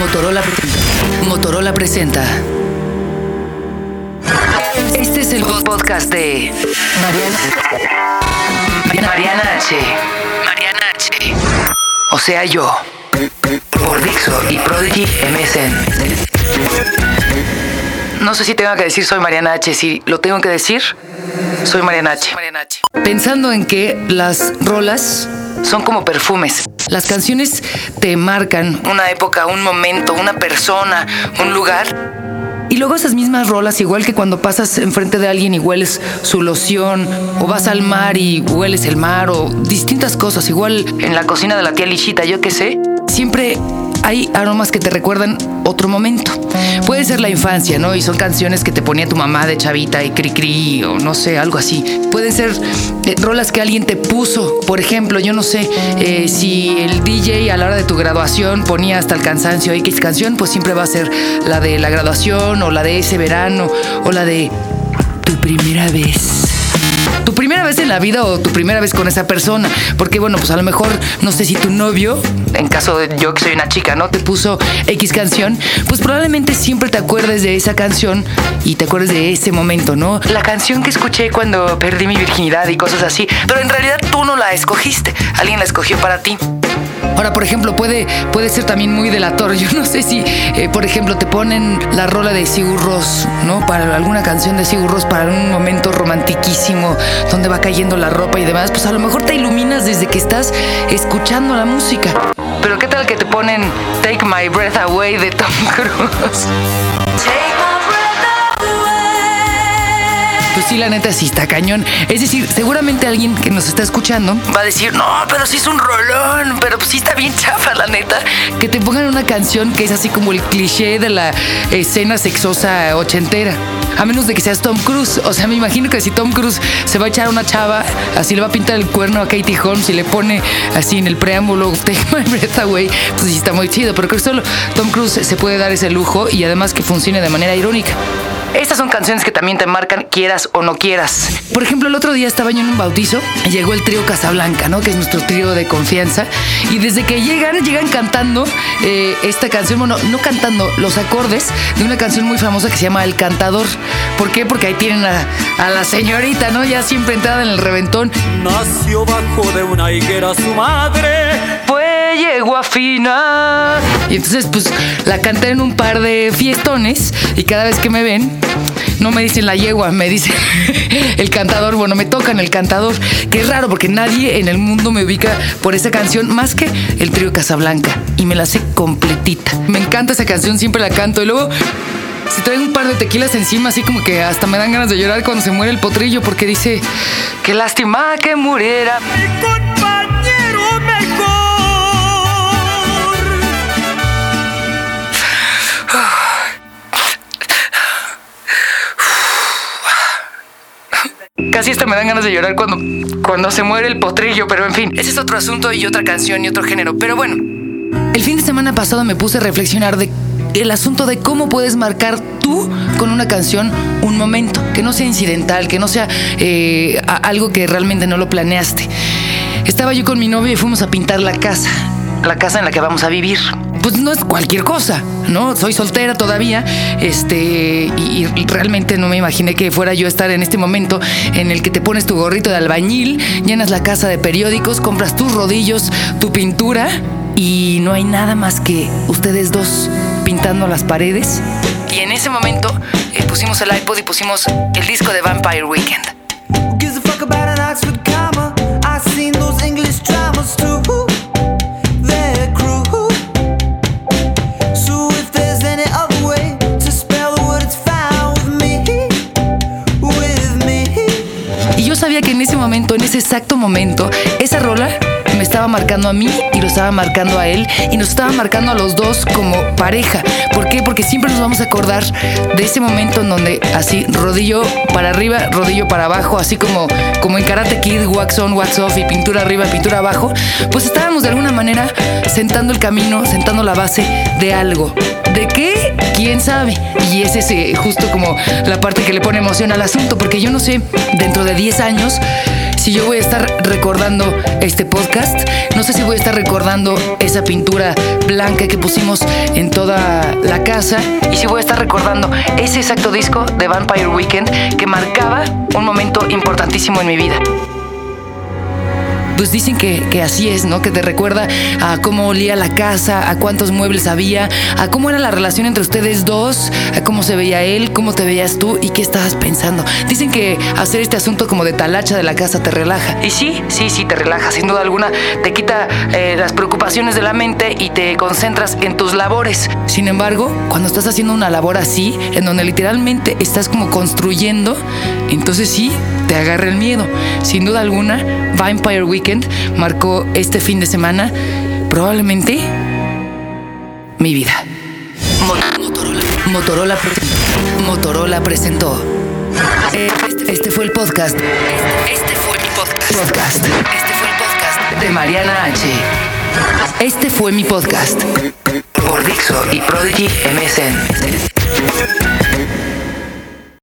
Motorola presenta. Motorola presenta. Este es el podcast de Mariana. Mariana H. Mariana H. O sea, yo. Por y Prodigy MSN. No sé si tengo que decir soy Mariana H. Si lo tengo que decir, soy Mariana H. Mariana H. Pensando en que las rolas son como perfumes. Las canciones te marcan una época, un momento, una persona, un lugar. Y luego esas mismas rolas, igual que cuando pasas enfrente de alguien y hueles su loción, o vas al mar y hueles el mar, o distintas cosas, igual en la cocina de la tía Lichita, yo qué sé, siempre hay aromas que te recuerdan otro momento. Puede ser la infancia, ¿no? Y son canciones que te ponía tu mamá de chavita y cri cri o no sé, algo así. Pueden ser eh, rolas que alguien te puso. Por ejemplo, yo no sé, eh, si el DJ a la hora de tu graduación ponía hasta el cansancio X canción, pues siempre va a ser la de la graduación o la de ese verano o la de tu primera vez tu primera vez en la vida o tu primera vez con esa persona. Porque bueno, pues a lo mejor no sé si tu novio, en caso de yo que soy una chica, ¿no? Te puso X canción, pues probablemente siempre te acuerdes de esa canción y te acuerdes de ese momento, ¿no? La canción que escuché cuando perdí mi virginidad y cosas así. Pero en realidad tú no la escogiste, alguien la escogió para ti. Ahora, por ejemplo, puede, puede ser también muy delator. Yo no sé si, eh, por ejemplo, te ponen la rola de Sigur Ross, ¿no? Para alguna canción de Sigur Ross, para un momento romantiquísimo, donde va cayendo la ropa y demás, pues a lo mejor te iluminas desde que estás escuchando la música. Pero ¿qué tal que te ponen Take My Breath Away de Tom Cruise? Pues sí, la neta sí está cañón. Es decir, seguramente alguien que nos está escuchando va a decir, no, pero sí es un rolón, pero pues sí está bien chafa, la neta. Que te pongan una canción que es así como el cliché de la escena sexosa ochentera. A menos de que seas Tom Cruise. O sea, me imagino que si Tom Cruise se va a echar a una chava, así le va a pintar el cuerno a Katie Holmes y le pone así en el preámbulo, Take my breath away, pues sí está muy chido. Pero creo que solo Tom Cruise se puede dar ese lujo y además que funcione de manera irónica. Estas son canciones que también te marcan, quieras o no quieras. Por ejemplo, el otro día estaba yo en un bautizo y llegó el trío Casablanca, ¿no? Que es nuestro trío de confianza. Y desde que llegan, llegan cantando eh, esta canción, bueno, no cantando, los acordes de una canción muy famosa que se llama El Cantador. ¿Por qué? Porque ahí tienen a, a la señorita, ¿no? Ya siempre entrada en el reventón. Nació bajo de una higuera su madre. Yegua fina. Y entonces, pues, la canté en un par de fiestones y cada vez que me ven, no me dicen la yegua, me dicen el cantador. Bueno, me tocan el cantador, que es raro porque nadie en el mundo me ubica por esa canción más que el trío Casablanca. Y me la sé completita. Me encanta esa canción, siempre la canto. Y luego si traen un par de tequilas encima, así como que hasta me dan ganas de llorar cuando se muere el potrillo, porque dice, qué lástima que muriera. Mi compañero mejor. Hasta me dan ganas de llorar cuando, cuando se muere el potrillo, pero en fin, ese es otro asunto y otra canción y otro género. Pero bueno, el fin de semana pasado me puse a reflexionar de el asunto de cómo puedes marcar tú con una canción un momento, que no sea incidental, que no sea eh, algo que realmente no lo planeaste. Estaba yo con mi novio y fuimos a pintar la casa, la casa en la que vamos a vivir. Pues no es cualquier cosa, ¿no? Soy soltera todavía, este, y, realmente no me imaginé que fuera yo estar en este momento en el que te pones tu gorrito de albañil, llenas la casa de periódicos, compras tus rodillos, tu pintura y no hay nada más que ustedes dos pintando las paredes. Y en ese momento eh, pusimos el iPod y pusimos el disco de Vampire Weekend. Y yo sabía que en ese momento, en ese exacto momento, esa rola me estaba marcando a mí y lo estaba marcando a él y nos estaba marcando a los dos como pareja. ¿Por qué? Porque siempre nos vamos a acordar de ese momento en donde así rodillo para arriba, rodillo para abajo, así como, como en Karate Kid, wax on, wax off y pintura arriba, pintura abajo, pues estábamos de alguna manera sentando el camino, sentando la base de algo. ¿De qué? ¿Quién sabe? Y ese es justo como la parte que le pone emoción al asunto, porque yo no sé, dentro de 10 años, si yo voy a estar recordando este podcast, no sé si voy a estar recordando esa pintura blanca que pusimos en toda la casa y si voy a estar recordando ese exacto disco de Vampire Weekend que marcaba un momento importantísimo en mi vida pues dicen que, así es, ¿no? Que te recuerda a cómo olía la casa, a cuántos muebles había, a cómo era la relación entre ustedes dos, a cómo se veía él, cómo te veías tú y qué estabas pensando. Dicen que hacer este asunto como de talacha de la casa te relaja. Y sí, sí, sí, te relaja, sin duda alguna. Te quita eh, las preocupaciones de la mente y te concentras en tus labores. Sin embargo, cuando estás haciendo una labor así, en donde literalmente estás como construyendo, entonces sí, te agarra el miedo. Sin duda alguna, Vampire Weekend marcó este fin de semana probablemente mi vida. Motorola, Motorola, presentó. Este, este, fue el podcast. Este, fue mi podcast. podcast. Este fue el podcast de Mariana H. Este fue mi podcast. Por Dixo y Prodigy MSN.